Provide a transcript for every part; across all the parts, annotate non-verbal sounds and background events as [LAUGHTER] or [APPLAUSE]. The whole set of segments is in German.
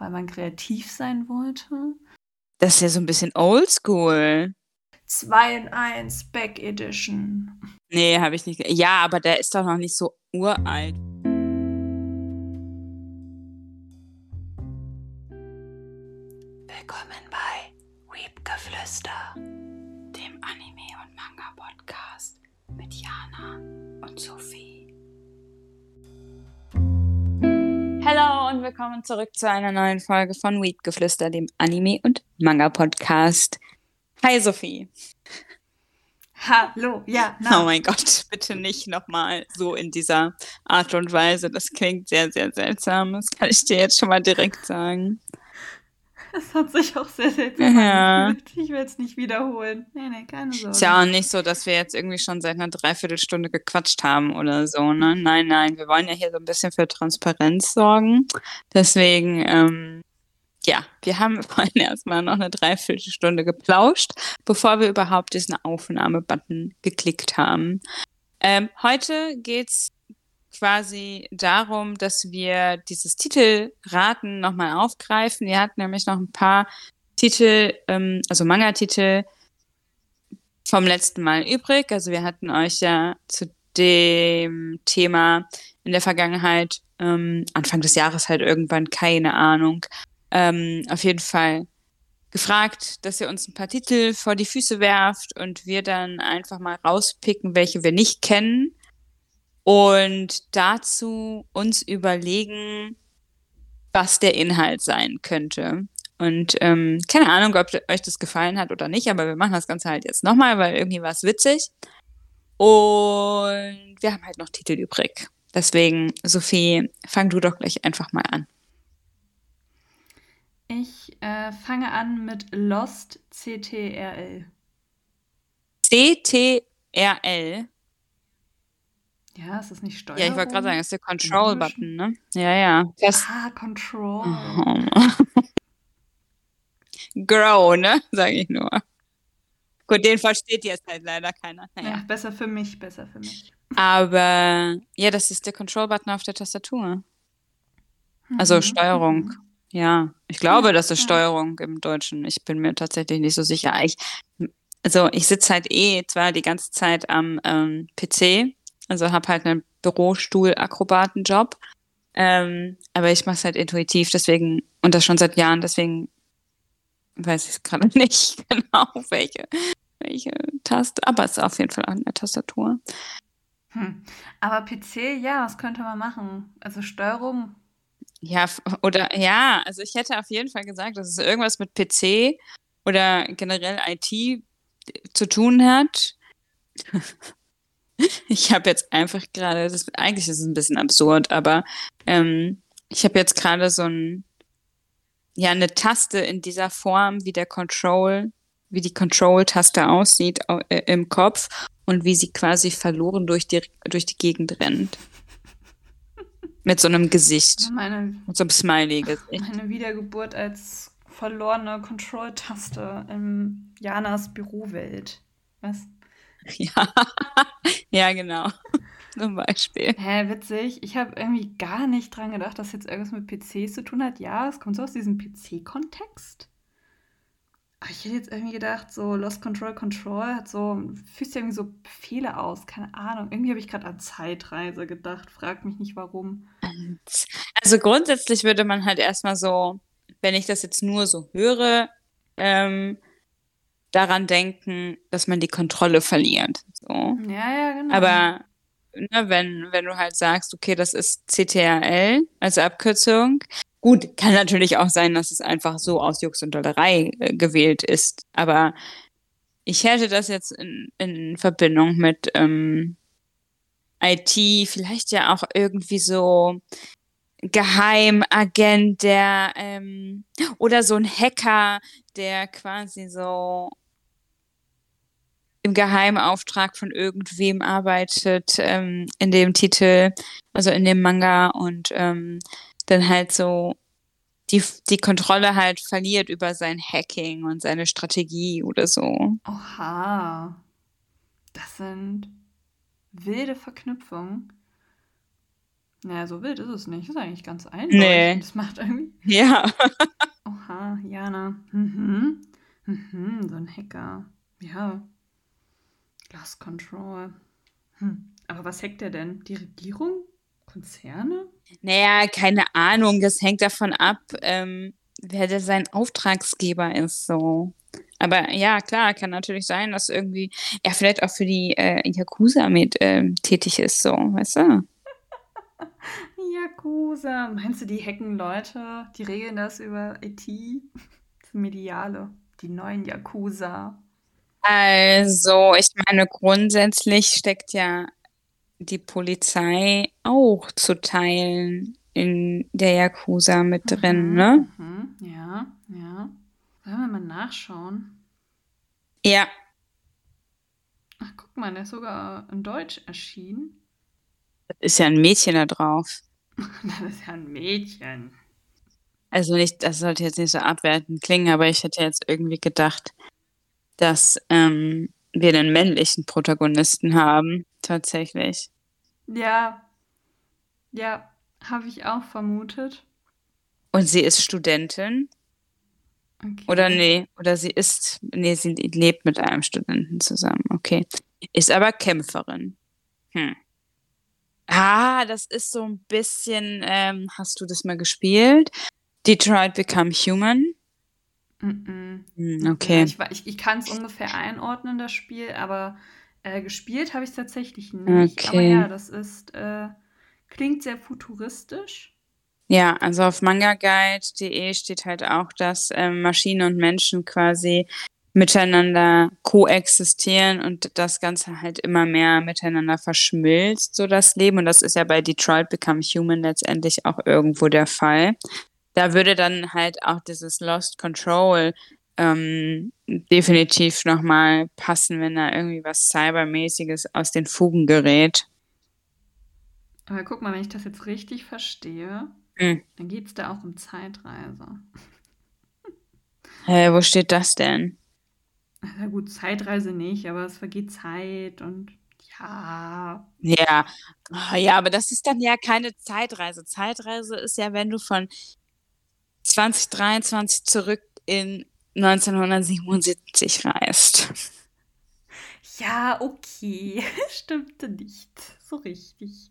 weil man kreativ sein wollte. Das ist ja so ein bisschen oldschool. 2 in 1 Back Edition. Nee, habe ich nicht. Ja, aber der ist doch noch nicht so uralt. Willkommen bei Weepgeflüster, dem Anime- und Manga-Podcast mit Jana und Sophie. Hallo und willkommen zurück zu einer neuen Folge von Weepgeflüster, dem Anime- und Manga-Podcast. Hi Sophie. Hallo, ja. Na. Oh mein Gott, bitte nicht nochmal so in dieser Art und Weise. Das klingt sehr, sehr seltsam. Das kann ich dir jetzt schon mal direkt sagen. Das hat sich auch sehr seltsam Ja. angefühlt. Ich will es nicht wiederholen. Nee, nee, keine Sorge. Ist ja auch nicht so, dass wir jetzt irgendwie schon seit einer Dreiviertelstunde gequatscht haben oder so, ne? Nein, nein, wir wollen ja hier so ein bisschen für Transparenz sorgen. Deswegen, ähm, ja, wir haben [LAUGHS] vorhin erstmal noch eine Dreiviertelstunde geplauscht, bevor wir überhaupt diesen Aufnahme-Button geklickt haben. Ähm, heute geht's quasi darum, dass wir dieses Titelraten nochmal aufgreifen. Ihr habt nämlich noch ein paar Titel, ähm, also Manga-Titel vom letzten Mal übrig. Also wir hatten euch ja zu dem Thema in der Vergangenheit, ähm, Anfang des Jahres halt irgendwann, keine Ahnung, ähm, auf jeden Fall gefragt, dass ihr uns ein paar Titel vor die Füße werft und wir dann einfach mal rauspicken, welche wir nicht kennen und dazu uns überlegen, was der Inhalt sein könnte. Und ähm, keine Ahnung, ob euch das gefallen hat oder nicht, aber wir machen das Ganze halt jetzt nochmal, weil irgendwie war es witzig. Und wir haben halt noch Titel übrig. Deswegen, Sophie, fang du doch gleich einfach mal an. Ich äh, fange an mit Lost CTRL. CTRL. Ja, ist das nicht Steuerung? Ja, ich wollte gerade sagen, ist der Control-Button, ne? Ja, ja. Das, Ah, Control. [LAUGHS] Grow, ne? [LAUGHS] Sag ich nur. Gut, den versteht jetzt halt leider keiner. Ja, Naja. besser für mich, besser für mich. Aber ja, das ist der Control-Button auf der Tastatur. Also Mhm. Steuerung. Ja, ich glaube, Ja, das ist ja. Steuerung im Deutschen. Ich bin mir tatsächlich nicht so sicher. Ich, also ich sitze halt eh zwar die ganze Zeit am ähm, PC, also habe halt einen Bürostuhl-Akrobatenjob, ähm, aber ich mache es halt intuitiv, deswegen, und das schon seit Jahren, deswegen weiß ich es gerade [LAUGHS] nicht genau, welche, welche Taste, aber es ist auf jeden Fall an der Tastatur. Hm. Aber PC, ja, was könnte man machen? Also Steuerung, Ja, oder ja, also ich hätte auf jeden Fall gesagt, dass es irgendwas mit PC oder generell IT zu tun hat. [LAUGHS] [LAUGHS] Ich habe jetzt einfach gerade, das, eigentlich ist es ein bisschen absurd, aber ähm, ich habe jetzt gerade so ein, ja, eine Taste in dieser Form, wie der Control, wie die Control-Taste aussieht au- äh, im Kopf und wie sie quasi verloren durch die, durch die Gegend rennt. Mit so einem Gesicht. meine, Mit so einem Smiley-Gesicht. meine Wiedergeburt als verlorene Control-Taste in Janas Bürowelt. Was? [LAUGHS] Ja. ja, genau. [LAUGHS] Zum Beispiel. Hä, witzig. Ich habe irgendwie gar nicht dran gedacht, dass jetzt irgendwas mit PCs zu tun hat. Ja, es kommt so aus diesem PC-Kontext. Aber ich hätte jetzt irgendwie gedacht, so Lost Control Control hat so, sich irgendwie so Befehle aus. Keine Ahnung. Irgendwie habe ich gerade an Zeitreise gedacht. Frag mich nicht warum. Also grundsätzlich würde man halt erstmal so, wenn ich das jetzt nur so höre, ähm, daran denken, dass man die Kontrolle verliert. So. Ja, ja, genau. Aber ne, wenn, wenn du halt sagst, okay, das ist CTRL als Abkürzung, gut, kann natürlich auch sein, dass es einfach so aus Jux und Dollerei äh, gewählt ist. Aber ich hätte das jetzt in, in Verbindung mit ähm, IT, vielleicht ja auch irgendwie so Geheimagent, der ähm, oder so ein Hacker, der quasi so im Geheimauftrag von irgendwem arbeitet ähm, in dem Titel, also in dem Manga und ähm, dann halt so die, die Kontrolle halt verliert über sein Hacking und seine Strategie oder so. Oha. Das sind wilde Verknüpfungen. Naja, so wild ist es nicht. Das ist eigentlich ganz Nee. einleuchtend. Das macht irgendwie. Ja. Oha, Jana. Mhm. Mhm, so ein Hacker. Ja. Lost Control. Hm. Aber was hackt er denn? Die Regierung? Konzerne? Naja, keine Ahnung. Das hängt davon ab, ähm, wer der sein Auftragsgeber ist, so. Aber ja, klar, kann natürlich sein, dass irgendwie er vielleicht auch für die äh, Yakuza mit ähm, tätig ist, so, weißt du? [LAUGHS] Yakuza. Meinst du, die hacken Leute? Die regeln das über IT? [LAUGHS] Mediale. Die neuen Yakuza. Also, ich meine, grundsätzlich steckt ja die Polizei auch zu Teilen in der Yakuza mit drin, Mhm, ne? mhm. Ja, ja. Sollen wir mal nachschauen? Ja, Ach, guck mal, der ist sogar in Deutsch erschienen. ist ja ein Mädchen da drauf. [LAUGHS] Das ist ja ein Mädchen. Also nicht, das sollte jetzt nicht so abwertend klingen, aber ich hätte jetzt irgendwie gedacht, dass ähm, wir einen männlichen Protagonisten haben, tatsächlich. Ja, ja, habe ich auch vermutet. Und sie ist Studentin. Oder Okay. nee, oder sie ist, nee, sie lebt mit einem Studenten zusammen. Okay. Ist aber Kämpferin. Hm. Ah, das ist so ein bisschen, ähm, hast du das mal gespielt? Detroit Become Human? Mhm. Hm, Mhm. Ja, okay. ich, ich, ich kann es ungefähr einordnen, das Spiel, aber äh, gespielt habe ich es tatsächlich nicht. Aber ja, Okay. das ist, äh, klingt sehr futuristisch. Ja, also auf mangaguide.de steht halt auch, dass ähm, Maschine und Menschen quasi miteinander koexistieren und das Ganze halt immer mehr miteinander verschmilzt, so das Leben. Und das ist ja bei Detroit Become Human letztendlich auch irgendwo der Fall. Da würde dann halt auch dieses Lost Control ähm, definitiv nochmal passen, wenn da irgendwie was Cybermäßiges aus den Fugen gerät. Aber guck mal, wenn ich das jetzt richtig verstehe, Hm. dann geht es da auch um Zeitreise. Äh, wo steht das denn? Na gut, Zeitreise nicht, aber es vergeht Zeit und ja. Ja, Ah, ja, aber das ist dann ja keine Zeitreise. Zeitreise ist ja, wenn du von 2023 zurück in 1977 reist. Ja, okay. [LAUGHS] Stimmte nicht so richtig.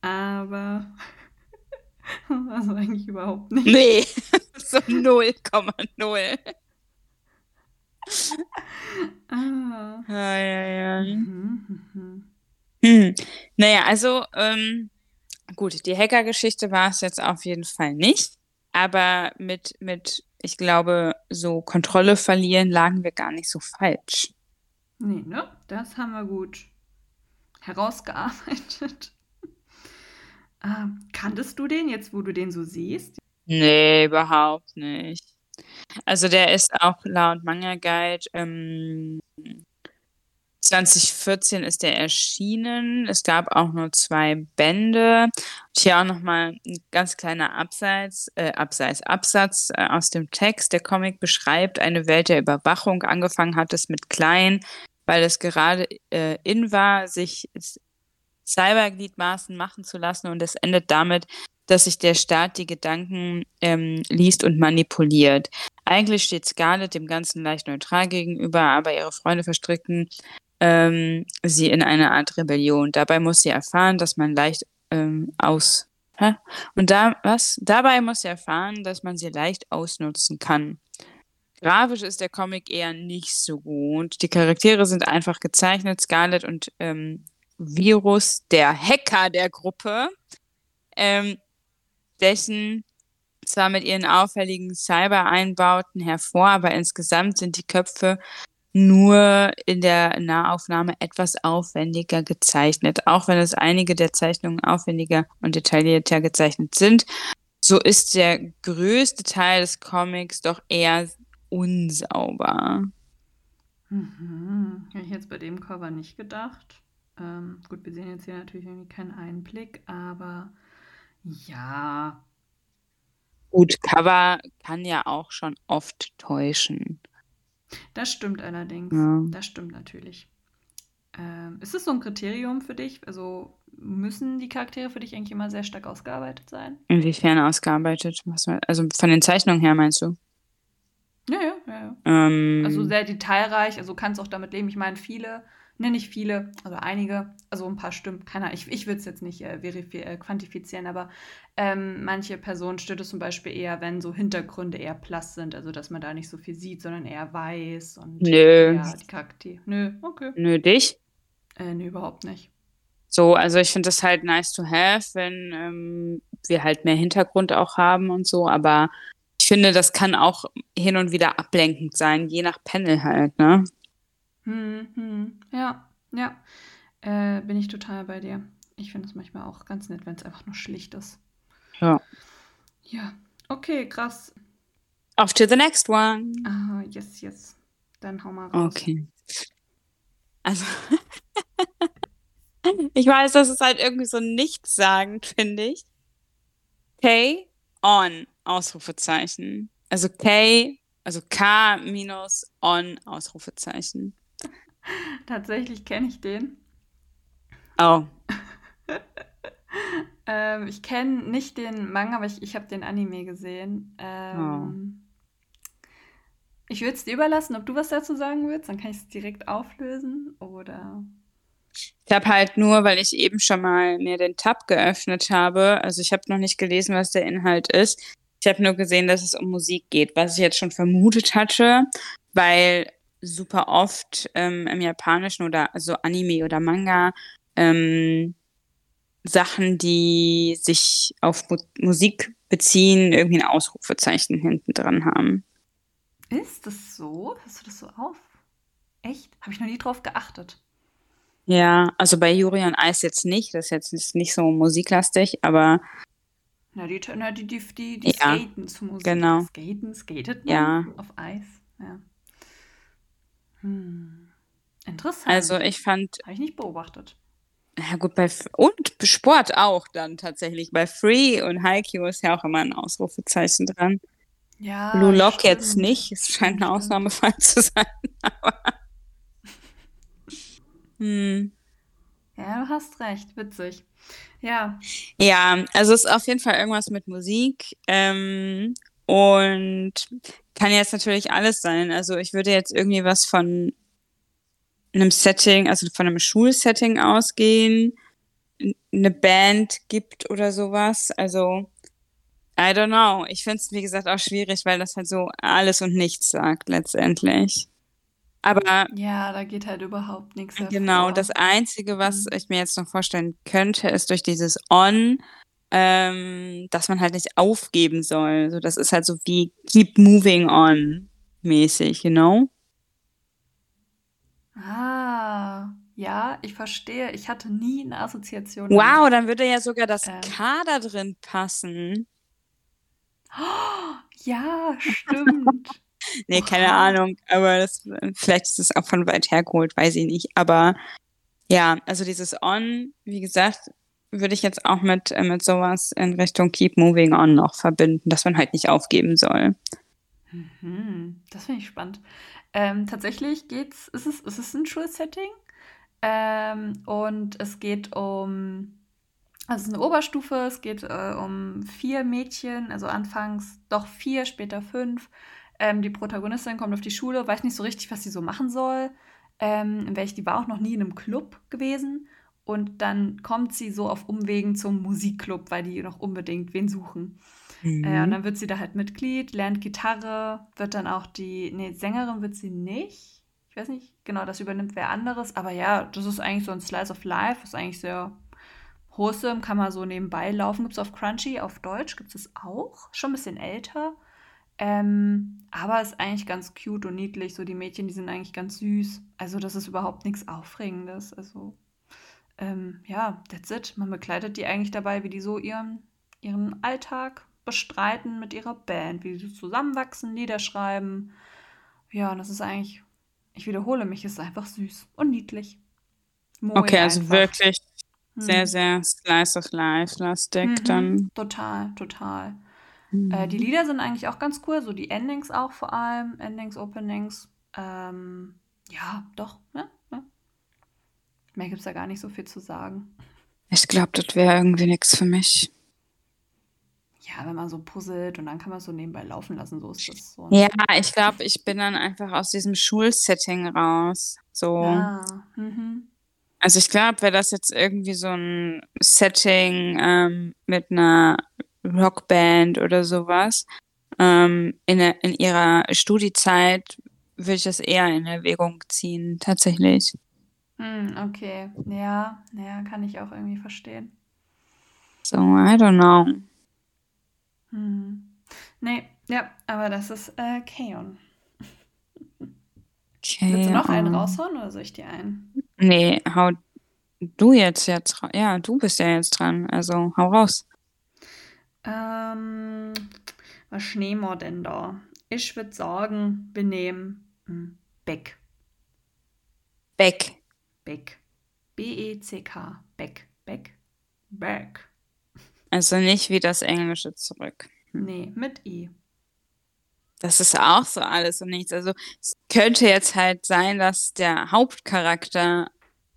Aber [LAUGHS] also eigentlich überhaupt nicht. Nee, [LAUGHS] so 0,0. Ah. Ja, ja, ja. Mhm, mhm. Hm. Naja, also, ähm, gut, die Hacker-Geschichte war es jetzt auf jeden Fall nicht. Aber mit, mit, ich glaube, so Kontrolle verlieren lagen wir gar nicht so falsch. Nee, ne? Das haben wir gut herausgearbeitet. Ah, [LAUGHS] kanntest du den jetzt, wo du den so siehst? Nee, überhaupt nicht. Also der ist auch laut Manga Guide ähm, 2014 ist der erschienen. Es gab auch nur zwei Bände. Hier auch nochmal ein ganz kleiner Abseits, äh, Abseits, Absatz äh, aus dem Text. Der Comic beschreibt eine Welt der Überwachung. Angefangen hat es mit klein, weil es gerade äh, in war, sich Cybergliedmaßen machen zu lassen und es endet damit, dass sich der Staat die Gedanken ähm, liest und manipuliert. Eigentlich steht Scarlett dem Ganzen leicht neutral gegenüber, aber ihre Freunde verstricken ähm, sie in eine Art Rebellion. Dabei muss sie erfahren, dass man leicht ähm, aus hä? und da was? Dabei muss sie erfahren, dass man sie leicht ausnutzen kann. Grafisch ist der Comic eher nicht so gut. Die Charaktere sind einfach gezeichnet. Scarlett und ähm, Virus, der Hacker der Gruppe, ähm, stechen zwar mit ihren auffälligen Cyber-Einbauten hervor, aber insgesamt sind die Köpfe nur in der Nahaufnahme etwas aufwendiger gezeichnet. Auch wenn es einige der Zeichnungen aufwendiger und detaillierter gezeichnet sind, so ist der größte Teil des Comics doch eher unsauber. Mhm. Hätte ich jetzt bei dem Cover nicht gedacht. Ähm, gut, wir sehen jetzt hier natürlich irgendwie keinen Einblick, aber ja. Gut, Cover kann ja auch schon oft täuschen. Das stimmt allerdings. Ja. Das stimmt natürlich. Ähm, ist es so ein Kriterium für dich? Also müssen die Charaktere für dich eigentlich immer sehr stark ausgearbeitet sein? Inwiefern ausgearbeitet? Was, also von den Zeichnungen her meinst du? Ja, ja, ja. ja. Ähm, Also sehr detailreich, also kannst auch damit leben. Ich meine, viele, ne, nicht viele, also einige, also ein paar stimmt, keiner, ich, ich würde es jetzt nicht äh, äh, quantifizieren, aber ähm, manche Personen stört es zum Beispiel eher, wenn so Hintergründe eher blass sind, also dass man da nicht so viel sieht, sondern eher weiß und Nö. ja, die Charaktere. Nö, okay. nö, dich? Äh, nö, überhaupt nicht. So, also ich finde das halt nice to have, wenn ähm, wir halt mehr Hintergrund auch haben und so, aber ich finde, das kann auch hin und wieder ablenkend sein, je nach Panel halt, ne? Hm, hm, ja, ja. Äh, bin ich total bei dir. Ich finde es manchmal auch ganz nett, wenn es einfach nur schlicht ist. Ja. Ja, okay, krass. Off to the next one. Ah, yes, yes. Dann hau mal raus. Okay. Also, [LAUGHS] ich weiß, das ist halt irgendwie so nichtssagend, finde ich. K on, Ausrufezeichen. Also K, also K minus on, Ausrufezeichen. [LAUGHS] Tatsächlich kenne ich den. Oh, [LAUGHS] Ähm, ich kenne nicht den Manga, aber ich, ich habe den Anime gesehen. Ähm, Ich würde es dir überlassen, ob du was dazu sagen willst. Dann kann ich es direkt auflösen. Oder. Ich habe halt nur, weil ich eben schon mal mir den Tab geöffnet habe, also ich habe noch nicht gelesen, was der Inhalt ist. Ich habe nur gesehen, dass es um Musik geht, was ich jetzt schon vermutet hatte, weil super oft ähm, im Japanischen oder also Anime oder Manga ähm, Sachen, die sich auf Mu Musik beziehen, irgendwie ein Ausrufezeichen hinten dran haben. Ist das so? Hast du das so auf? Echt? Habe ich noch nie drauf geachtet. Ja, also bei Yuri on Ice jetzt nicht, das ist jetzt nicht- nicht so musiklastig, aber Na, die, na, die, die, die, die Ja, skaten zu Musik. genau. Skaten, skatet man Ja. auf Eis? Ja. Hm. Interessant. also ich fand Habe ich nicht beobachtet. Ja gut, bei F und Sport auch dann tatsächlich. Bei Free und Haikyuu ist ja auch immer ein Ausrufezeichen dran. Ja, Blue Lock jetzt nicht. Es scheint ein. Ausnahmefall zu sein. [LAUGHS] Aber hm. Ja, du hast recht. Witzig. Ja. Ja, also es ist auf jeden Fall irgendwas mit Musik. Ähm, und kann jetzt natürlich alles sein. Also ich würde jetzt irgendwie was von einem Setting, also von einem Schulsetting ausgehen, eine Band gibt oder sowas. Also, I don't know. Ich finde es, wie gesagt, auch schwierig, weil das halt so alles und nichts sagt letztendlich. Aber Ja, da geht halt überhaupt nichts hervor. Genau, das Einzige, was Mhm. ich mir jetzt noch vorstellen könnte, ist durch dieses On, ähm, dass man halt nicht aufgeben soll. So, das ist halt so wie keep moving on mäßig, you know? Ah, ja, ich verstehe. Ich hatte nie eine Assoziation. Wow, dann würde ja sogar das Ähm. K da drin passen. Oh, ja, stimmt. [LAUGHS] Nee, keine Oha. Ahnung, aber das, vielleicht ist es auch von weit hergeholt, weiß ich nicht. Aber ja, also dieses On, wie gesagt, würde ich jetzt auch mit, äh, mit sowas in Richtung Keep Moving On noch verbinden, dass man halt nicht aufgeben soll. Mhm, das finde ich spannend. Ähm, tatsächlich geht's, ist es, ist es ein Schulsetting? Ähm, und es geht um, also es ist eine Oberstufe, es geht äh, um vier Mädchen, also anfangs doch vier, später fünf. Ähm, die Protagonistin kommt auf die Schule, weiß nicht so richtig, was sie so machen soll. Ähm, welche, die war auch noch nie in einem Club gewesen. Und dann kommt sie so auf Umwegen zum Musikclub, weil die noch unbedingt wen suchen. Äh, und Mhm. dann wird sie da halt Mitglied, lernt Gitarre, wird dann auch die, nee, Sängerin wird sie nicht. Ich weiß nicht, genau, das übernimmt wer anderes. Aber ja, das ist eigentlich so ein Slice of Life, ist eigentlich sehr wholesome, kann man so nebenbei laufen. Gibt es auf Crunchy, auf Deutsch gibt es auch, schon ein bisschen älter. Ähm, aber ist eigentlich ganz cute und niedlich. So die Mädchen, die sind eigentlich ganz süß. Also das ist überhaupt nichts Aufregendes. Also ähm, ja, that's it. Man begleitet die eigentlich dabei, wie die so ihren, ihren Alltag bestreiten mit ihrer Band, wie sie zusammenwachsen, Lieder schreiben. Ja, und das ist eigentlich, ich wiederhole mich, es ist einfach süß und niedlich. Moi Okay, also einfach. wirklich sehr, Hm. sehr Slice of Life lastig Mhm, dann. Total, total. Äh, die Mhm. Lieder sind eigentlich auch ganz cool, so die Endings auch vor allem, Endings, Openings. Ähm, ja, doch, ja, ja. Mehr gibt's da gar nicht so viel zu sagen. Ich glaube, das wäre irgendwie nichts für mich. Ja, wenn man so puzzelt und dann kann man es so nebenbei laufen lassen, so ist das so. Ja, ich glaube, ich bin dann einfach aus diesem Schulsetting raus. So. Ah, mhm. Also ich glaube, wäre das jetzt irgendwie so ein Setting ähm, mit einer Rockband oder sowas ähm, in, der, in ihrer Studiezeit, würde ich das eher in Erwägung ziehen, tatsächlich. Hm, okay. Ja, ja, kann ich auch irgendwie verstehen. So, I don't know. Hm. Nee, ja, aber das ist äh, Kaon. Okay. Willst du noch einen raushauen oder soll ich dir einen? Nee, hau du jetzt jetzt Ja, du bist ja jetzt dran. Also hau raus. Ähm, was nehmen wir denn da? Ich würde sagen, wir nehmen hm, Beck. Beck. Beck. B-E-C-K. Beck. Beck. Beck. Also nicht wie das Englische zurück. Nee, mit I. Das ist auch so alles und nichts. Also es könnte jetzt halt sein, dass der Hauptcharakter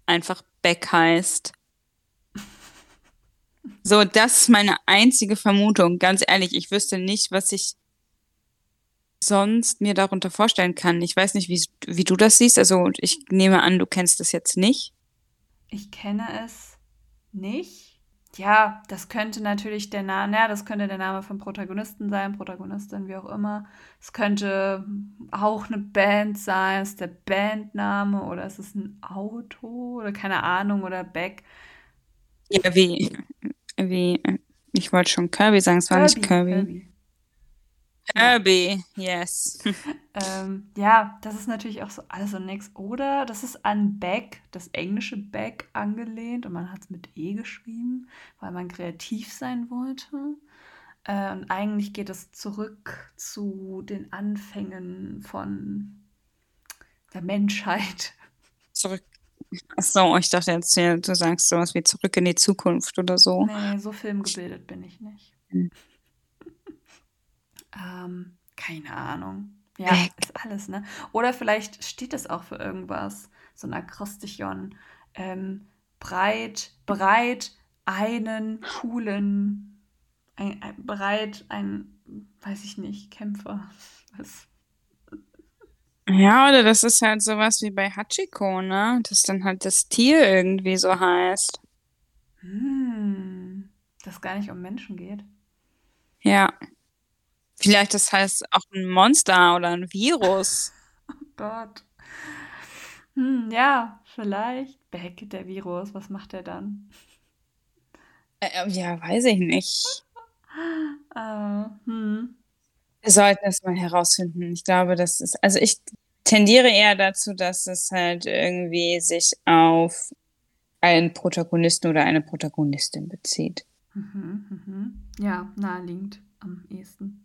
einfach Beck heißt. [LAUGHS] So, das ist meine einzige Vermutung. Ganz ehrlich, ich wüsste nicht, was ich sonst mir darunter vorstellen kann. Ich weiß nicht, wie, wie du das siehst. Also ich nehme an, du kennst das jetzt nicht. Ich kenne es nicht. Ja, das könnte natürlich der Name, ja, das könnte der Name vom Protagonisten sein, Protagonistin, wie auch immer. Es könnte auch eine Band sein, ist der Bandname oder ist es ein Auto oder keine Ahnung oder Beck. Ja, wie, wie, ich wollte schon Kirby sagen, es war nicht Kirby. Kirby. Kirby, yes. [LAUGHS] Ähm, ja, das ist natürlich auch so alles und nix. Oder das ist an Beck, das englische Beck, angelehnt und man hat es mit E geschrieben, weil man kreativ sein wollte. Äh, und eigentlich geht es zurück zu den Anfängen von der Menschheit. Zurück. Achso, ich dachte jetzt, du sagst sowas wie zurück in die Zukunft oder so. Nee, so filmgebildet bin ich nicht. Hm. Ähm, keine Ahnung. Ja, Beck. ist alles, ne? Oder vielleicht steht es auch für irgendwas. So ein Akrostichon. Ähm, breit, bereit, einen coolen, ein, ein, bereit, ein, weiß ich nicht, Kämpfer. Was? Ja, oder das ist halt sowas wie bei Hachiko, ne? Dass dann halt das Tier irgendwie so heißt. Hm, dass gar nicht um Menschen geht. Ja. Vielleicht das heißt auch ein Monster oder ein Virus. [LAUGHS] Oh Gott. Hm, ja, vielleicht. Beck, der Virus, was macht er dann? Äh, ja, weiß ich nicht. [LAUGHS] Äh, hm. Wir sollten es mal herausfinden. Ich glaube, das ist, also ich tendiere eher dazu, dass es halt irgendwie sich auf einen Protagonisten oder eine Protagonistin bezieht. Mhm, mhm. Ja, naheliegend am ehesten.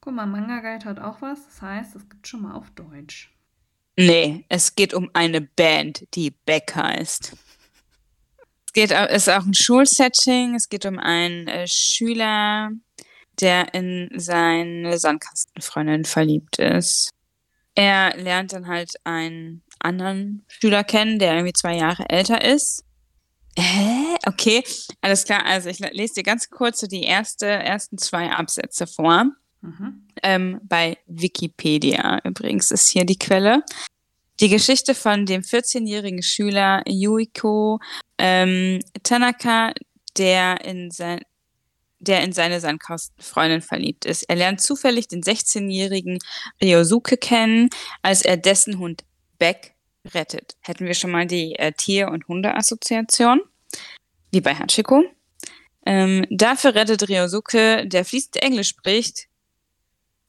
Guck mal, Manga Guide hat auch was. Das heißt, es gibt schon mal auf Deutsch. Nee, es geht um eine Band, die Beck heißt. Es geht, ist auch ein Schulsetting. Es geht um einen äh, Schüler, der in seine Sandkastenfreundin verliebt ist. Er lernt dann halt einen anderen Schüler kennen, der irgendwie zwei Jahre älter ist. Hä? Okay, alles klar. Also ich le- lese dir ganz kurz so die erste, ersten zwei Absätze vor. Mhm. Ähm, bei Wikipedia übrigens ist hier die Quelle. Die Geschichte von dem 14-jährigen Schüler Yuiko ähm, Tanaka, der in, sein, der in seine Sandkastenfreundin verliebt ist. Er lernt zufällig den 16-jährigen Ryosuke kennen, als er dessen Hund Beck rettet. Hätten wir schon mal die äh, Tier- und Hundeassoziation, wie bei Hachiko. Ähm, dafür rettet Ryosuke, der fließend Englisch spricht,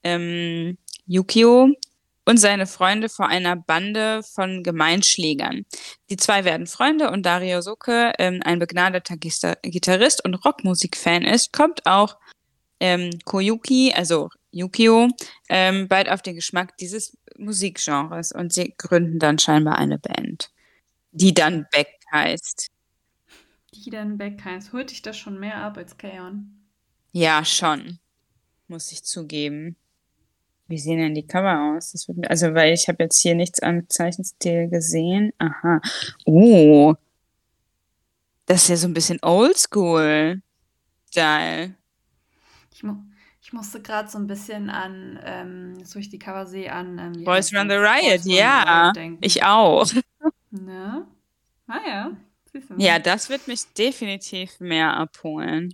ähm, Yukio und seine Freunde vor einer Bande von Gemeinschlägern. Die zwei werden Freunde und da Ryosuke ähm, ein begnadeter Gitarrist und Rockmusikfan ist, kommt auch ähm, Koyuki, also Yukio, ähm, bald auf den Geschmack dieses Musikgenres und sie gründen dann scheinbar eine Band, die dann Beck heißt. Die dann Beck heißt. Holt dich das schon mehr ab als Kaon? Ja, schon, muss ich zugeben. Wie sehen denn die Cover aus? Wird, also, weil ich habe jetzt hier nichts am Zeichenstil gesehen. Aha. Oh. Das ist ja so ein bisschen oldschool. Style. Ich, mu ich musste gerade so ein bisschen an, ähm, wo ich die Cover sehe, an ähm, Boys Run the Riot, ja. Ich auch. Ne? Ah ja. Ja, das wird mich definitiv mehr abholen.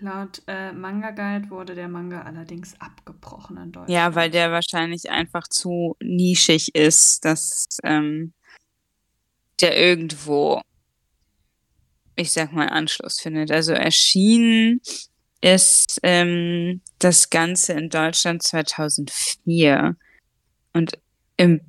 Laut äh, Manga Guide wurde der Manga allerdings abgebrochen in Deutschland. Ja, weil der wahrscheinlich einfach zu nischig ist, dass ähm, der irgendwo, ich sag mal, Anschluss findet. Also erschienen ist ähm, das Ganze in Deutschland 2004 und im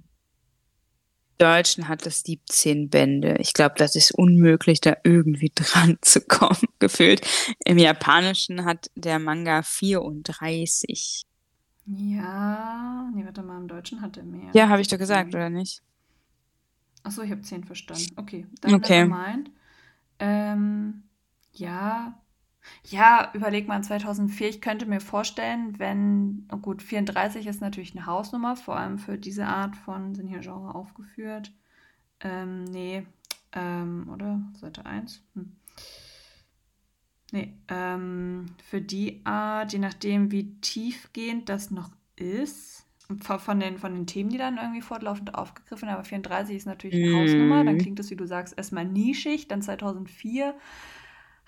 Deutschen hat es 17 Bände. Ich glaube, das ist unmöglich, da irgendwie [LAUGHS] dran zu kommen, gefühlt. Im Japanischen hat der Manga 34. Ja, nee, warte mal, im Deutschen hat er mehr. Ja, habe ich doch gesagt, oder nicht? Achso, ich habe 10 verstanden. Okay, dann okay. meint. Ähm, ja, ja, überleg mal, 2004, ich könnte mir vorstellen, wenn, oh gut, 34 ist natürlich eine Hausnummer, vor allem für diese Art von, sind hier Genre aufgeführt. Ähm, nee, ähm, oder? Seite 1? Hm. Nee, ähm, für die Art, je nachdem, wie tiefgehend das noch ist, von den, von den Themen, die dann irgendwie fortlaufend aufgegriffen werden, aber 34 ist natürlich eine mm. Hausnummer, dann klingt das, wie du sagst, erstmal nischig, dann 2004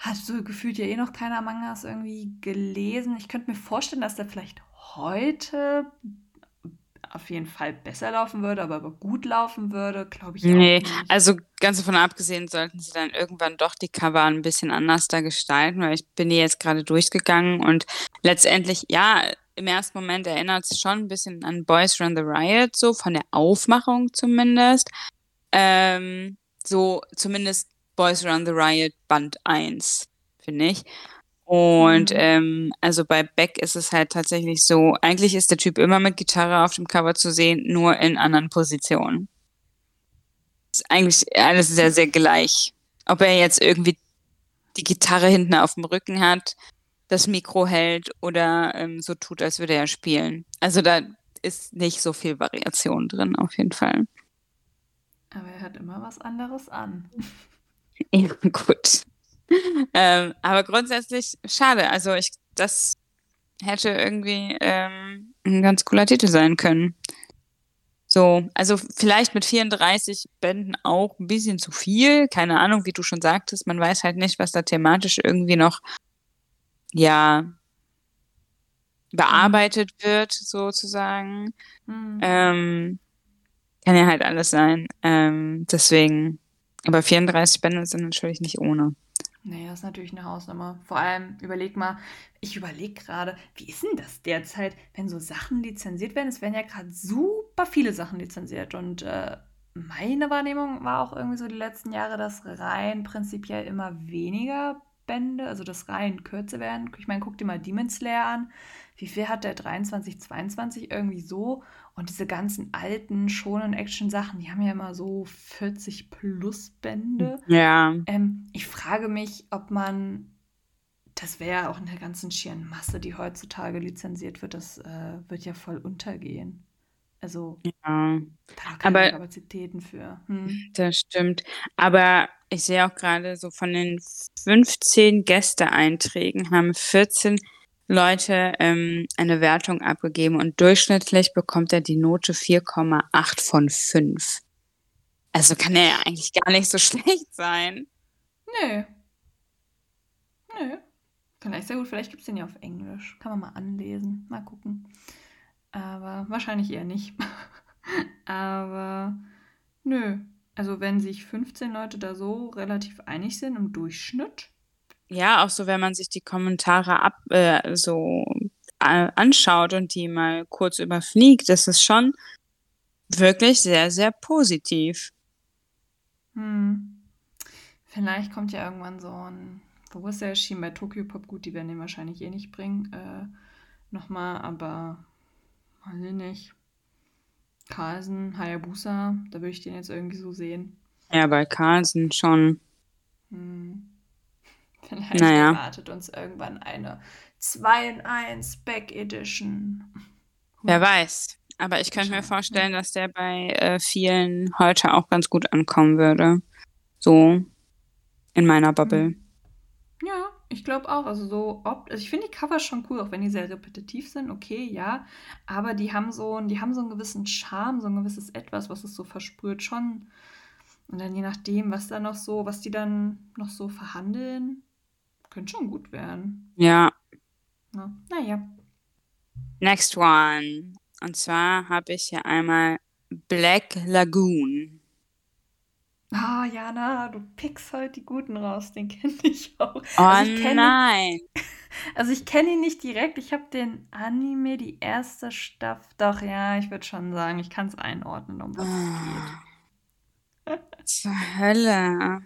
hat so gefühlt ja eh noch keiner Mangas irgendwie gelesen. Ich könnte mir vorstellen, dass der vielleicht heute auf jeden Fall besser laufen würde, aber gut laufen würde, glaube ich nee, also ganz davon abgesehen, sollten sie dann irgendwann doch die Cover ein bisschen anders da gestalten, weil ich bin die jetzt gerade durchgegangen und letztendlich, ja, im ersten Moment erinnert es schon ein bisschen an Boys Run the Riot, so von der Aufmachung zumindest. Ähm, so zumindest Boys Run the Riot Band 1, finde ich. Und mhm. ähm, also bei Beck ist es halt tatsächlich so, eigentlich ist der Typ immer mit Gitarre auf dem Cover zu sehen, nur in anderen Positionen. Ist eigentlich alles sehr, sehr gleich. Ob er jetzt irgendwie die Gitarre hinten auf dem Rücken hat, das Mikro hält oder ähm, so tut, als würde er spielen. Also da ist nicht so viel Variation drin, auf jeden Fall. Aber er hat immer was anderes an. [LAUGHS] Ja, gut. Ähm, aber grundsätzlich schade. Also ich, das hätte irgendwie ähm, ein ganz cooler Titel sein können. So, also vielleicht mit 34 Bänden auch ein bisschen zu viel. Keine Ahnung, wie du schon sagtest, man weiß halt nicht, was da thematisch irgendwie noch, ja, bearbeitet wird, sozusagen. Mhm. Ähm, kann ja halt alles sein. Ähm, deswegen aber 34 Bände sind natürlich nicht ohne. Naja, das ist natürlich eine Hausnummer. Vor allem, überleg mal, ich überlege gerade, wie ist denn das derzeit, wenn so Sachen lizenziert werden? Es werden ja gerade super viele Sachen lizenziert. Und äh, meine Wahrnehmung war auch irgendwie so die letzten Jahre, dass rein prinzipiell immer weniger Bände, also das rein kürzer werden. Ich meine, guck dir mal Demon Slayer an. Wie viel hat der 23, 22 irgendwie so? Und diese ganzen alten schonen Action-Sachen, die haben ja immer so 40 plus Bände. Ja. Ähm, ich frage mich, ob man, das wäre ja auch in der ganzen schieren Masse, die heutzutage lizenziert wird, das äh, wird ja voll untergehen. Also, ja. da keine Aber, Kapazitäten für. Hm. Das stimmt. Aber ich sehe auch gerade so von den 15 Gästeeinträgen haben 14 Leute ähm, eine Wertung abgegeben und durchschnittlich bekommt er die Note 4,8 von 5. Also kann er ja eigentlich gar nicht so [LAUGHS] schlecht sein. Nö. Nö. Vielleicht sehr gut. Vielleicht gibt es den ja auf Englisch. Kann man mal anlesen. Mal gucken. Aber wahrscheinlich eher nicht. [LAUGHS] Aber nö. Also wenn sich 15 Leute da so relativ einig sind im Durchschnitt, ja, auch so, wenn man sich die Kommentare ab, äh, so äh, anschaut und die mal kurz überfliegt, das ist schon wirklich sehr, sehr positiv. Hm. Vielleicht kommt ja irgendwann so ein, wo ist der erschienen? Bei Tokyo Pop, gut, die werden den wahrscheinlich eh nicht bringen, äh, nochmal, aber weiß ich nicht. Carlsen, Hayabusa, da würde ich den jetzt irgendwie so sehen. Ja, bei Carlsen schon. Hm. [LAUGHS] Vielleicht naja. erwartet uns irgendwann eine 2 in 1 Back Edition. Wer weiß. Aber ich könnte mir vorstellen, dass der bei äh, vielen heute auch ganz gut ankommen würde. So in meiner Bubble. Hm. Ja, ich glaube auch. Also so ob, also ich finde die Cover schon cool, auch wenn die sehr repetitiv sind, okay, ja. Aber die haben so, die haben so einen gewissen Charme, so ein gewisses Etwas, was es so versprüht schon. Und dann je nachdem, was da noch so, was die dann noch so verhandeln, könnte schon gut werden. Ja. Ja. Naja. Next one. Und zwar habe ich hier einmal Black Lagoon. Ah, Jana, du pickst heute die Guten raus, den kenne ich auch. Oh [LAUGHS] also ich nein. Ihn, also ich kenne ihn nicht direkt, ich habe den Anime, die erste Staffel, doch ja, ich würde schon sagen, ich kann es einordnen, um was oh. es geht. Zur Hölle.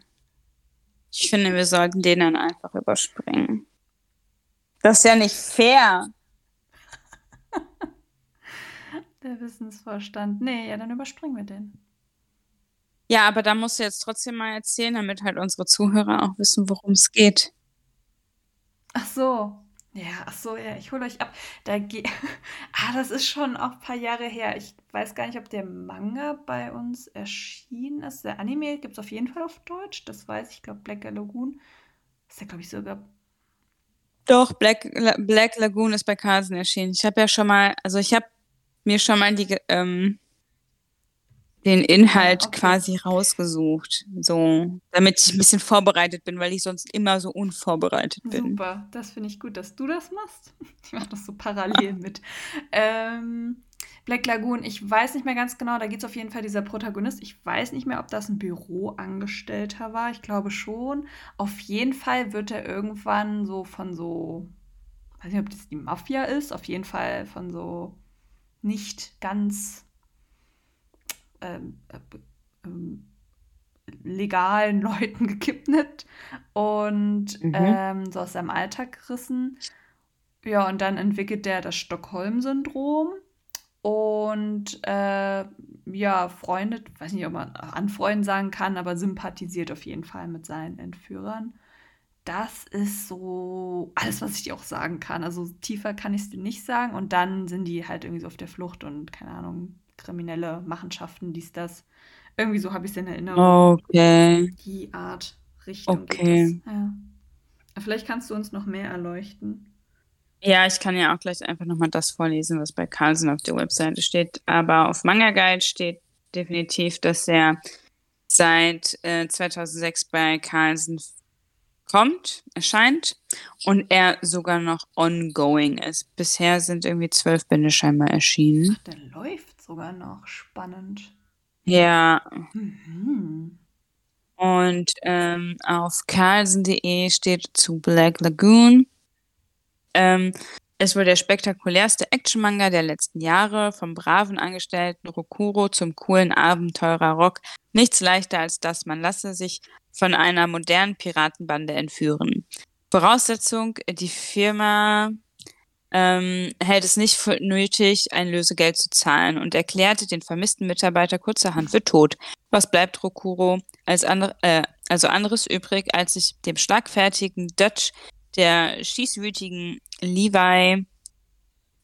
Ich finde, wir sollten den dann einfach überspringen. Das ist ja nicht fair. [LAUGHS] Der Wissensvorstand. Nee, ja, dann überspringen wir den. Ja, aber da musst du jetzt trotzdem mal erzählen, damit halt unsere Zuhörer auch wissen, worum es geht. Ach so. Ja, ach so, ja, ich hole euch ab. Da geht. [LAUGHS] ah, das ist schon auch ein paar Jahre her. Ich weiß gar nicht, ob der Manga bei uns erschienen ist. Der Anime gibt es auf jeden Fall auf Deutsch. Das weiß ich. Ich glaube, Black Lagoon ist der, glaube ich, sogar. Doch, Black, Black Lagoon ist bei Carlsen erschienen. Ich habe ja schon mal, also ich habe mir schon mal die ähm, den Inhalt ah, okay. quasi rausgesucht, so damit ich ein bisschen vorbereitet bin, weil ich sonst immer so unvorbereitet bin. Super, das finde ich gut, dass du das machst. [LAUGHS] Ich mache das so parallel [LAUGHS] mit. Ähm, Black Lagoon, ich weiß nicht mehr ganz genau, da geht es auf jeden Fall dieser Protagonist. Ich weiß nicht mehr, ob das ein Büroangestellter war. Ich glaube schon. Auf jeden Fall wird er irgendwann so von so, weiß nicht, ob das die Mafia ist, auf jeden Fall von so nicht ganz ähm, äh, ähm, legalen [LAUGHS] Leuten gekidnappt und mhm. ähm, so aus seinem Alltag gerissen. Ja, und dann entwickelt der das Stockholm-Syndrom und äh, ja, freundet, weiß nicht, ob man anfreunden sagen kann, aber sympathisiert auf jeden Fall mit seinen Entführern. Das ist so alles, was ich dir auch sagen kann. Also tiefer kann ich es dir nicht sagen. Und dann sind die halt irgendwie so auf der Flucht und keine Ahnung, kriminelle Machenschaften, dies, das. Irgendwie so habe ich es in Erinnerung. Okay. Die Art Richtung. Okay. Ja. Vielleicht kannst du uns noch mehr erleuchten. Ja, ich kann ja auch gleich einfach nochmal das vorlesen, was bei Carlsen auf der Webseite steht. Aber auf Manga Guide steht definitiv, dass er seit äh, 2006 bei Carlsen kommt, erscheint und er sogar noch ongoing ist. Bisher sind irgendwie zwölf Bände scheinbar erschienen. Ach, der läuft sogar noch spannend. Ja. Mhm. Und ähm, auf carlsen.de steht zu Black Lagoon. Ähm, es wurde der spektakulärste Action-Manga der letzten Jahre, vom braven Angestellten Rokuro zum coolen Abenteurer Rock. Nichts leichter als das, man lasse sich von einer modernen Piratenbande entführen. Voraussetzung, die Firma ähm, hält es nicht für nötig, ein Lösegeld zu zahlen und erklärte den vermissten Mitarbeiter kurzerhand für tot. Was bleibt Rokuro als andre, äh, also anderes übrig, als sich dem schlagfertigen Dutch, der schießwütigen Levi,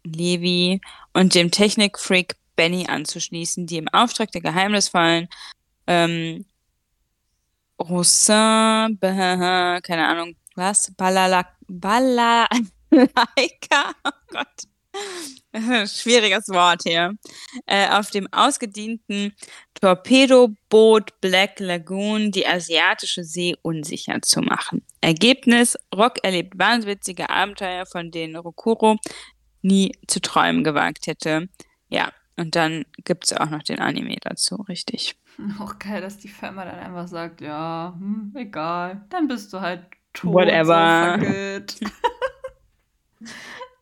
Levi und dem Technikfreak Benny anzuschließen, die im Auftrag der geheimnisvollen ähm, Roussin, [LAUGHS] keine Ahnung, was, Balala, Balala, Laika, [LAUGHS] oh Gott, [LAUGHS] schwieriges Wort hier, äh, auf dem ausgedienten Torpedoboot Black Lagoon die asiatische See unsicher zu machen. Ergebnis, Rock erlebt wahnwitzige Abenteuer, von denen Rokuro nie zu träumen gewagt hätte. Ja, und dann gibt es auch noch den Anime dazu, richtig. [LAUGHS] Auch geil, dass die Firma dann einfach sagt, ja, hm, egal, dann bist du halt tot. Whatever. So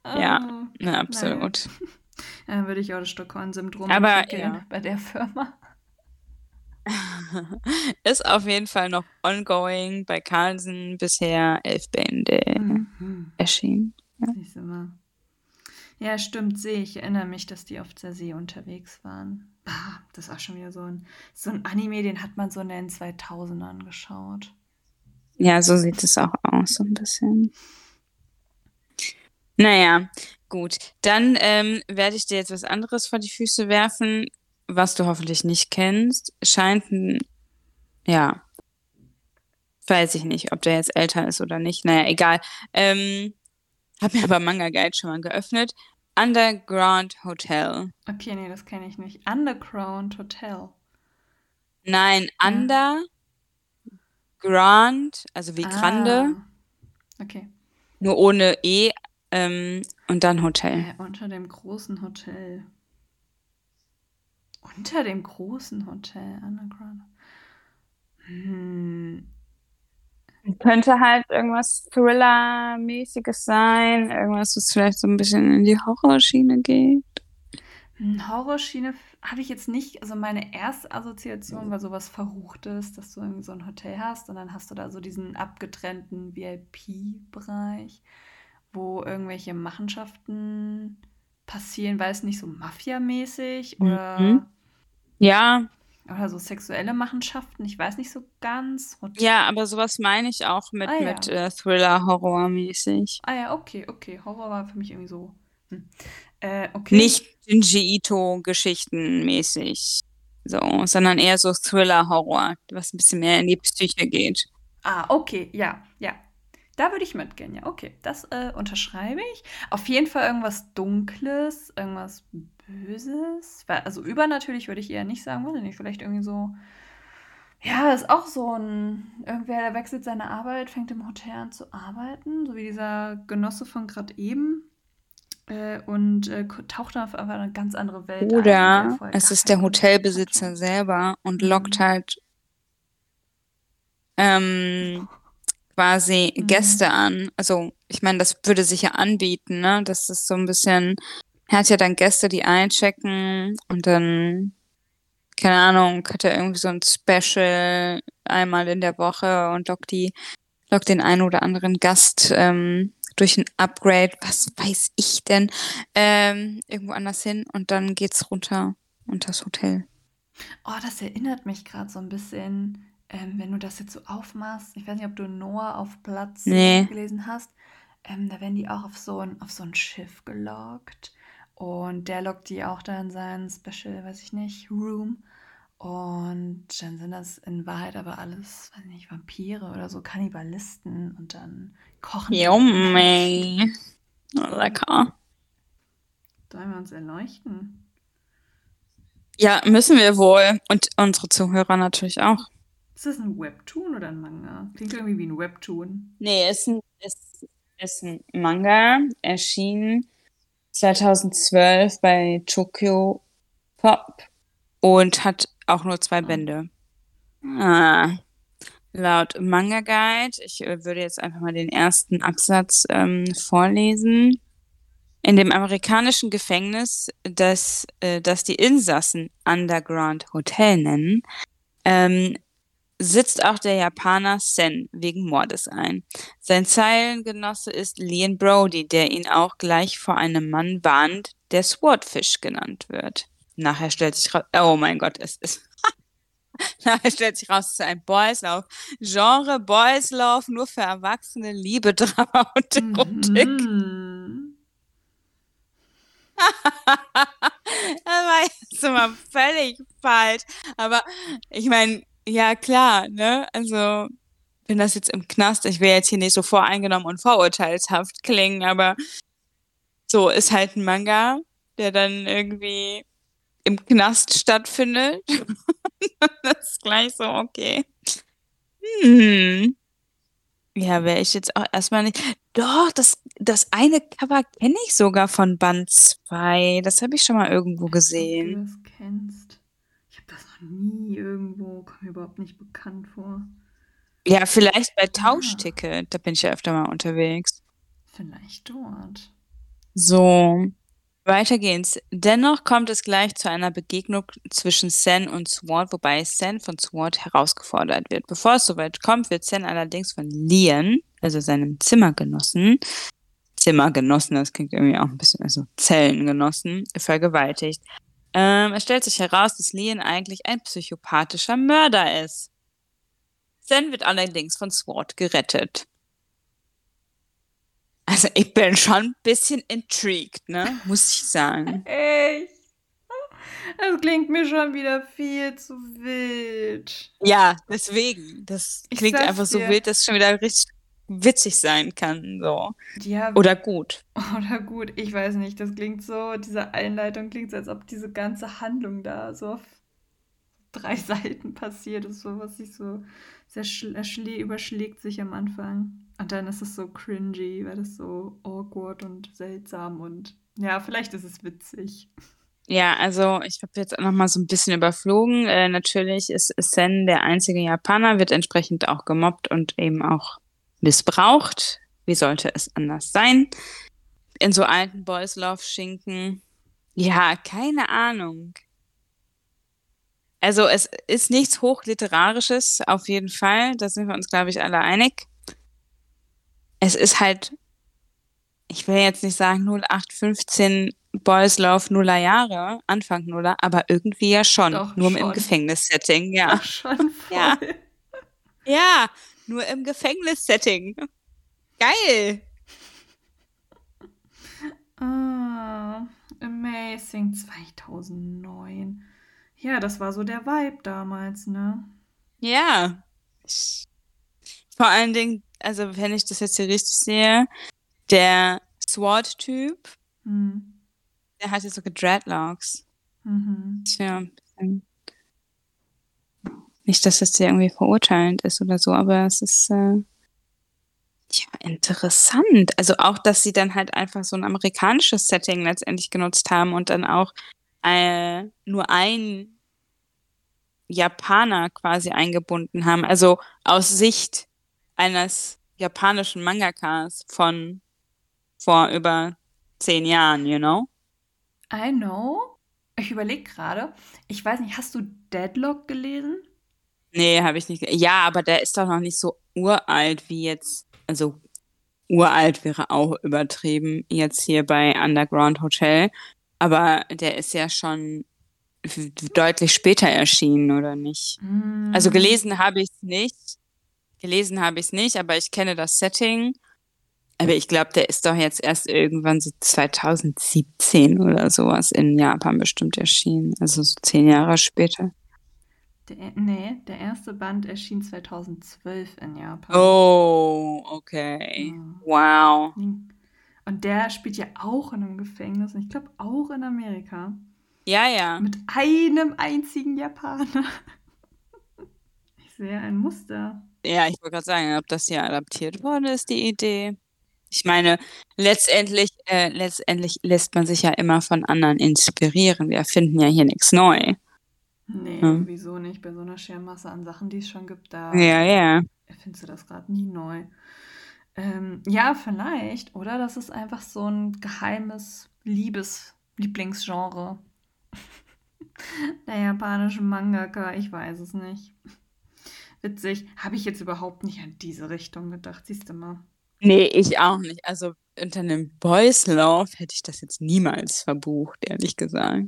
oh, ja, absolut. Naja. [LAUGHS] Dann würde ich auch das Stockholm-Syndrom entwickeln ja. bei der Firma. [LAUGHS] Ist auf jeden Fall noch ongoing. Bei Carlsen bisher elf Bände mhm. erschienen. Ja. ja, stimmt, See. Ich erinnere mich, dass die auf der See unterwegs waren. Das ist auch schon wieder so ein, so ein Anime, den hat man so in den 2000ern geschaut. Ja, so sieht es auch aus, so ein bisschen. Naja, gut. Dann ähm, werde ich dir jetzt was anderes vor die Füße werfen, was du hoffentlich nicht kennst. Scheint ein, ja, weiß ich nicht, ob der jetzt älter ist oder nicht. Naja, egal. Ähm, hab mir aber Manga Guide schon mal geöffnet. Underground Hotel. Okay, nee, das kenne ich nicht. Underground Hotel. Nein, Under Grand, also wie Grande. Ah, okay. Nur ohne E ähm, und dann Hotel. Äh, unter dem großen Hotel. Unter dem großen Hotel, Underground. Hm. Könnte halt irgendwas Thriller-mäßiges sein, irgendwas, was vielleicht so ein bisschen in die Horrorschiene geht. Hm, Horrorschiene habe ich jetzt nicht, also meine erste Assoziation war sowas Verruchtes, dass du irgendwie so ein Hotel hast und dann hast du da so diesen abgetrennten VIP-Bereich, wo irgendwelche Machenschaften passieren, weiß nicht, so Mafia-mäßig oder, Mhm. Ja, oder so sexuelle Machenschaften, ich weiß nicht so ganz. Hotel. ja, aber sowas meine ich auch mit, Ah mit ja. äh, Thriller-Horror-mäßig. Ah ja, okay, okay. Horror war für mich irgendwie so. Hm. Äh, okay. Nicht Junji Ito-Geschichten mäßig. So, sondern eher so Thriller-Horror, was ein bisschen mehr in die Psyche geht. Ah, okay, ja, ja. Da würde ich mitgehen, ja, okay. Das äh, unterschreibe ich. Auf jeden Fall irgendwas Dunkles, irgendwas Böses. Also übernatürlich würde ich eher nicht sagen, weiß ich nicht. Vielleicht irgendwie so. Ja, ist auch so ein. Irgendwer, der wechselt seine Arbeit, fängt im Hotel an zu arbeiten, so wie dieser Genosse von gerade eben. Äh, und äh, taucht dann auf einmal eine ganz andere Welt ein. Oder er vorher es ist der Hotelbesitzer selber und lockt Mhm. halt ähm, quasi Mhm. Gäste an. Also, ich meine, das würde sich ja anbieten, ne? Das ist so ein bisschen, er hat ja dann Gäste, die einchecken und dann, keine Ahnung, hat er irgendwie so ein Special einmal in der Woche und lockt die, lockt den einen oder anderen Gast ähm, durch ein Upgrade, was weiß ich denn, ähm, irgendwo anders hin und dann geht's runter unter das Hotel. Oh, das erinnert mich gerade so ein bisschen, ähm, wenn du das jetzt so aufmachst. Ich weiß nicht, ob du Noah auf Platz Nee. gelesen hast. Ähm, da werden die auch auf so ein, auf so ein Schiff gelockt. Und der lockt die auch da in seinen Special, weiß ich nicht, Room. Und dann sind das in Wahrheit aber alles, weiß ich nicht, Vampire oder so Kannibalisten. Und dann kochen Yummy. [LAUGHS] Menschen. Lecker. Sollen wir uns erleuchten? Ja, müssen wir wohl. Und unsere Zuhörer natürlich auch. Ist das ein Webtoon oder ein Manga? Klingt irgendwie wie ein Webtoon. Nee, ist ein, ist, ist ein Manga, erschien 2012 bei Tokyo Pop und hat auch nur zwei Ah. Bände. Ah. Laut Manga Guide, ich äh, würde jetzt einfach mal den ersten Absatz ähm, vorlesen. In dem amerikanischen Gefängnis, das, äh, das die Insassen Underground Hotel nennen, ähm, sitzt auch der Japaner Sen wegen Mordes ein. Sein Zeilengenosse ist Leon Brody, der ihn auch gleich vor einem Mann warnt, der Swordfish genannt wird. Nachher stellt sich raus, oh mein Gott, es ist. [LAUGHS] Nachher stellt sich raus, es ist ein Boys Love. Genre Boys Love, nur für Erwachsene, Liebe, Drama und Erotik. Mhm. [LAUGHS] das war jetzt immer völlig falsch. Aber ich meine, ja klar, ne? Also, wenn das jetzt im Knast, ich will jetzt hier nicht so voreingenommen und vorurteilshaft klingen, aber so ist halt ein Manga, der dann irgendwie im Knast stattfindet. [LAUGHS] das ist gleich so, okay. Hm. Ja, wäre ich jetzt auch erstmal nicht. Doch, das, das eine Cover kenne ich sogar von Band 2. Das habe ich schon mal irgendwo Ob du gesehen. das kennst. Das noch nie irgendwo, kommt mir überhaupt nicht bekannt vor. Ja, vielleicht bei Tauschticket. Da bin ich ja öfter mal unterwegs. vielleicht dort. So, weiter geht's. Dennoch kommt es gleich zu einer Begegnung zwischen Sen und Sword, wobei Sen von Sword herausgefordert wird. Bevor es soweit kommt, wird Sen allerdings von Lian, also seinem Zimmergenossen, Zimmergenossen, das klingt irgendwie auch ein bisschen, also Zellengenossen, vergewaltigt. Ähm, es stellt sich heraus, dass Lian eigentlich ein psychopathischer Mörder ist. Sen wird allerdings von Sword gerettet. Also ich bin schon ein bisschen intrigued, ne? Muss ich sagen. [LAUGHS] Echt? Das klingt mir schon wieder viel zu wild. Ja, deswegen. Das klingt einfach so dir. wild, dass es schon wieder richtig witzig sein kann. So. Ja, Oder gut. [LAUGHS] oder gut, ich weiß nicht. Das klingt so, diese Einleitung klingt so, als ob diese ganze Handlung da so auf drei [LAUGHS] Seiten passiert ist, so was sich so sehr schl erschlä überschlägt sich am Anfang. Und dann ist es so cringy, weil das so awkward und seltsam und ja, vielleicht ist es witzig. Ja, also ich habe jetzt noch mal so ein bisschen überflogen. Äh, natürlich ist Sen der einzige Japaner, wird entsprechend auch gemobbt und eben auch missbraucht. Wie sollte es anders sein? In so alten Boys Love Schinken. Ja, keine Ahnung. Also es ist nichts Hochliterarisches, auf jeden Fall. Da sind wir uns, glaube ich, alle einig. Es ist halt, ich will jetzt nicht sagen 0815 Boys Love Nuller Jahre, Anfang Nuller, aber irgendwie ja schon. Doch, Nur im schon. Gefängnissetting, ja. Ach, schon voll. Ja. Ja, nur im Gefängnissetting. Geil. Ah, Amazing 2009. Ja, das war so der Vibe damals, ne? Ja. Vor allen Dingen, also wenn ich das jetzt hier richtig sehe, der SWAT-Typ, Hm. der hatte sogar Dreadlocks. Mhm. Tja, ein bisschen. Nicht, dass das irgendwie verurteilend ist oder so, aber es ist äh, ja interessant. Also auch, dass sie dann halt einfach so ein amerikanisches Setting letztendlich genutzt haben und dann auch äh, nur ein Japaner quasi eingebunden haben. Also aus Sicht eines japanischen Mangakas von vor über zehn Jahren, you know? I know. Ich überlege gerade. Ich weiß nicht, hast du Deadlock gelesen? Nee, habe ich nicht. Ja, aber der ist doch noch nicht so uralt wie jetzt. Also uralt wäre auch übertrieben jetzt hier bei Underground Hotel. Aber der ist ja schon deutlich später erschienen, oder nicht? Hm. Also gelesen habe ich es nicht. Gelesen habe ich es nicht, aber ich kenne das Setting. Aber ich glaube, der ist doch jetzt erst irgendwann so 2017 oder sowas in Japan bestimmt erschienen. Also so zehn Jahre später. Der, nee, der erste Band erschien 2012 in Japan. Oh, okay. Ja. Wow. Und der spielt ja auch in einem Gefängnis. Und ich glaube auch in Amerika. Ja, ja. Mit einem einzigen Japaner. [LAUGHS] Ich sehe ein Muster. Ja, ich wollte gerade sagen, ob das hier adaptiert worden ist, die Idee. Ich meine, letztendlich, äh, letztendlich lässt man sich ja immer von anderen inspirieren. Wir erfinden ja hier nichts neu. Nee, Hm. wieso nicht? Bei so einer Schermasse an Sachen, die es schon gibt, da Ja, ja. findest du das gerade nie neu. Ähm, ja, vielleicht, oder? Das ist einfach so ein geheimes Liebes-Lieblingsgenre. [LAUGHS] Der japanische Mangaka, ich weiß es nicht. Witzig, habe ich jetzt überhaupt nicht an diese Richtung gedacht, siehst du mal. Nee, ich auch nicht. Also unter einem Boys Love hätte ich das jetzt niemals verbucht, ehrlich gesagt.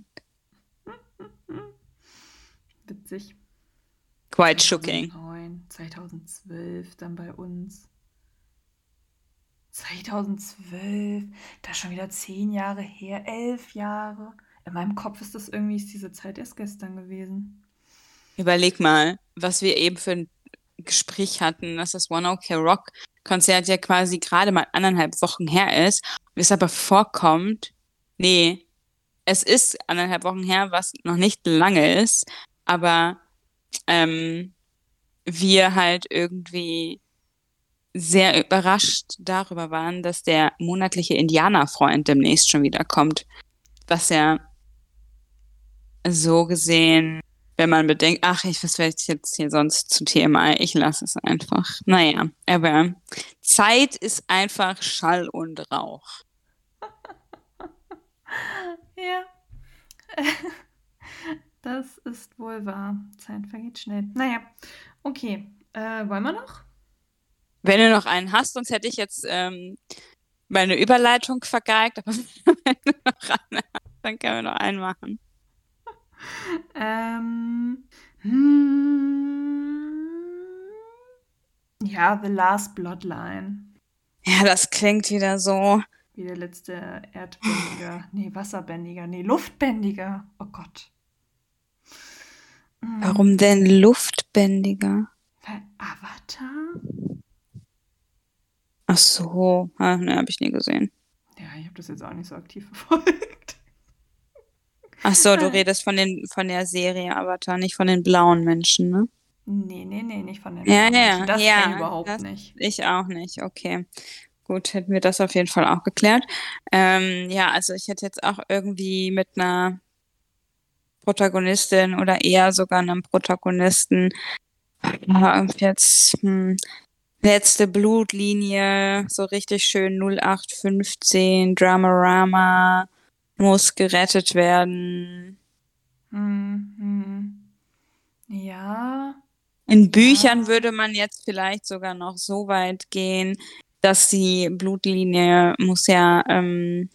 Witzig. Quite shocking. 2009, 2012 dann bei uns. 2012, das ist schon wieder zehn Jahre her, elf Jahre. In meinem Kopf ist das irgendwie, ist diese Zeit erst gestern gewesen. Überleg mal, was wir eben für ein Gespräch hatten, dass das One OK Rock Konzert ja quasi gerade mal anderthalb Wochen her ist. Es aber vorkommt, nee, es ist anderthalb Wochen her, was noch nicht lange ist, aber ähm, wir halt irgendwie sehr überrascht darüber waren, dass der monatliche Indianerfreund demnächst schon wieder kommt. Was ja so gesehen, wenn man bedenkt, ach, ich, was werde ich jetzt hier sonst zu TMI? Ich lasse es einfach. Naja, aber Zeit ist einfach Schall und Rauch. [LAUGHS] Ja. [LAUGHS] Das ist wohl wahr. Zeit vergeht schnell. Naja, okay. Äh, wollen wir noch? Wenn du noch einen hast, sonst hätte ich jetzt ähm, meine Überleitung vergeigt, aber [LAUGHS] wenn du noch einen hast, dann können wir noch einen machen. [LAUGHS] Ähm, hm, ja, The Last Bloodline. Ja, das klingt wieder so. Wie der letzte Erdbändiger. nee, Wasserbändiger. Nee, Luftbändiger. Oh Gott. Hm. Warum denn Luftbändiger? Weil Avatar? Ach so, ah, ne, habe ich nie gesehen. Ja, ich habe das jetzt auch nicht so aktiv [LAUGHS] verfolgt. Ach so, du redest von, den, von der Serie Avatar, nicht von den blauen Menschen, ne? Nee, nee, nee, nicht von den Ja, blauen ja, Menschen. Das ja, kenne ich überhaupt das- nicht. Ich auch nicht, okay. Gut, hätten wir das auf jeden Fall auch geklärt. Ähm, ja, also ich hätte jetzt auch irgendwie mit einer Protagonistin oder eher sogar einem Protagonisten jetzt hm, letzte Blutlinie, so richtig schön 0815, Dramarama, muss gerettet werden. Hm, hm. Ja, In Büchern Ja. würde man jetzt vielleicht sogar noch so weit gehen, dass die Blutlinie muss ja ähm,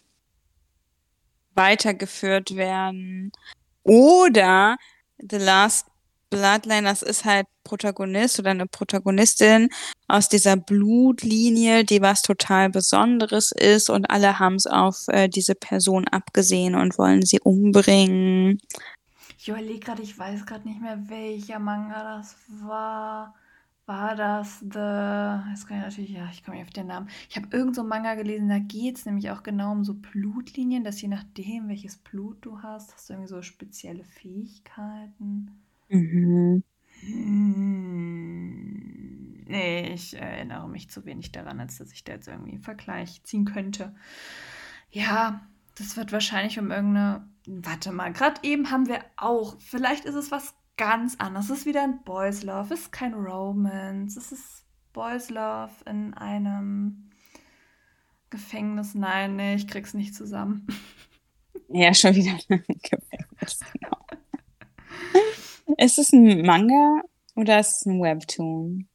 weitergeführt werden. Oder The Last Bloodline, das ist halt Protagonist oder eine Protagonistin aus dieser Blutlinie, die was total Besonderes ist und alle haben es auf äh, diese Person abgesehen und wollen sie umbringen. ich überlege gerade, ich weiß gerade nicht mehr, welcher Manga das war. War das The. Jetzt kann ich natürlich, ja, ich komme nicht auf den Namen. Ich habe irgend so einen Manga gelesen, da geht es nämlich auch genau um so Blutlinien, dass je nachdem, welches Blut du hast, hast du irgendwie so spezielle Fähigkeiten. Mhm. Hm, nee, ich erinnere mich zu wenig daran, als dass ich da jetzt irgendwie einen Vergleich ziehen könnte. Ja, das wird wahrscheinlich um irgendeine. Warte mal, gerade eben haben wir auch. Vielleicht ist es was ganz anderes. Es ist wieder ein Boys Love. Es ist kein Romance. Es ist Boys Love in einem Gefängnis. Nein, nee, ich krieg's nicht zusammen. Ja, schon wieder [LAUGHS] im Gefängnis, genau. Ist es ein Manga oder ist es ein Webtoon?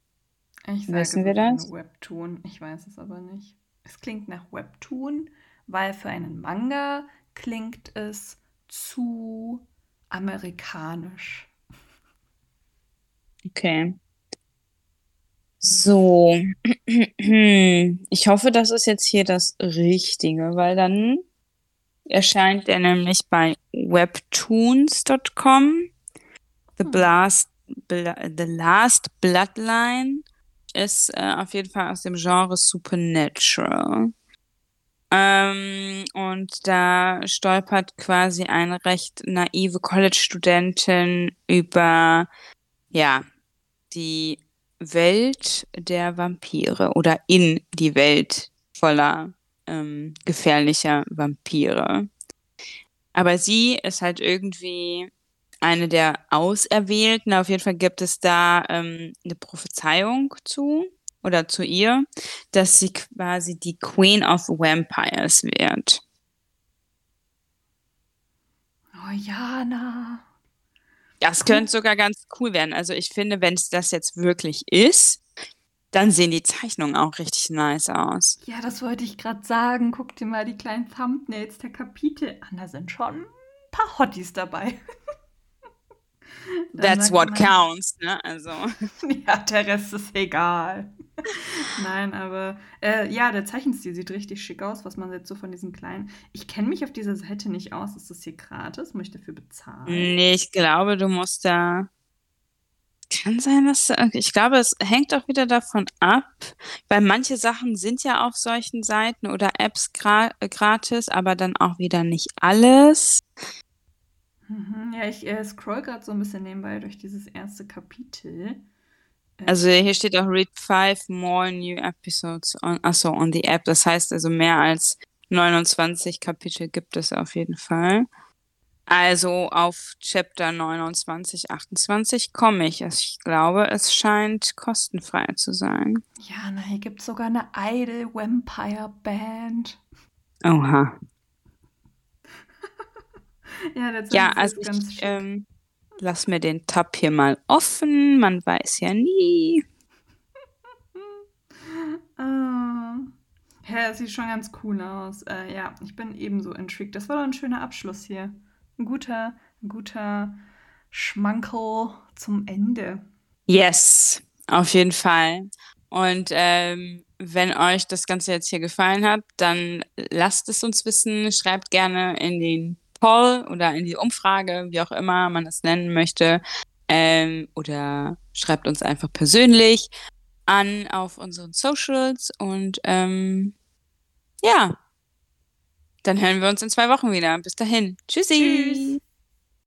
Ich sage, Wissen wir ist ein das? Webtoon. Ich weiß es aber nicht. Es klingt nach Webtoon, weil für einen Manga klingt es zu amerikanisch. Okay. So. [CLEARS THROAT] Ich hoffe, das ist jetzt hier das Richtige, weil dann erscheint er nämlich bei webtoons.com. The Hm. Blast, Bla- The Last Bloodline ist äh, auf jeden Fall aus dem Genre Supernatural. Ähm, und da stolpert quasi eine recht naive College-Studentin über, ja, die Welt der Vampire oder in die Welt voller ähm, gefährlicher Vampire. Aber sie ist halt irgendwie eine der Auserwählten. Auf jeden Fall gibt es da ähm, eine Prophezeiung zu oder zu ihr, dass sie quasi die Queen of Vampires wird. Oh, Jana. Das könnte sogar ganz cool werden. Also ich finde, wenn es das jetzt wirklich ist, dann sehen die Zeichnungen auch richtig nice aus. Ja, das wollte ich gerade sagen. Guck dir mal die kleinen Thumbnails der Kapitel an. Da sind schon ein paar Hotties dabei. [LAUGHS] That's what man- counts, ne? Also. [LAUGHS] Ja, der Rest ist egal. Nein, aber äh, ja, der Zeichenstil sieht richtig schick aus, was man jetzt so von diesen kleinen. Ich kenne mich auf dieser Seite nicht aus. Ist das hier gratis? Muss ich dafür bezahlen? Nee, ich glaube, du musst da. Kann sein, dass. Ich glaube, es hängt auch wieder davon ab, weil manche Sachen sind ja auf solchen Seiten oder Apps gra äh, gratis, aber dann auch wieder nicht alles. Mhm, ja, ich äh, scroll gerade so ein bisschen nebenbei durch dieses erste Kapitel. Also hier steht auch Read five more new episodes on, achso, on the app. Das heißt also mehr als 29 Kapitel gibt es auf jeden Fall. Also auf Chapter 29, 28 komme ich. Ich glaube, es scheint kostenfrei zu sein. ja, na, hier gibt es sogar eine Idol Vampire Band. Oha. [LAUGHS] Ja, der Ja, also ist ganz ich ähm, lass mir den Tab hier mal offen. Man weiß ja nie. [LAUGHS] Ah. Ja, es sieht schon ganz cool aus. Äh, ja, ich bin ebenso intrigued. Das war doch ein schöner Abschluss hier. Ein guter, ein guter Schmankerl zum Ende. Yes, auf jeden Fall. Und ähm, wenn euch das Ganze jetzt hier gefallen hat, dann lasst es uns wissen. Schreibt gerne in den Poll oder in die Umfrage, wie auch immer man es nennen möchte. Ähm, oder schreibt uns einfach persönlich an auf unseren Socials. Und ähm, ja, dann hören wir uns in zwei Wochen wieder. Bis dahin. Tschüssi. Tschüss.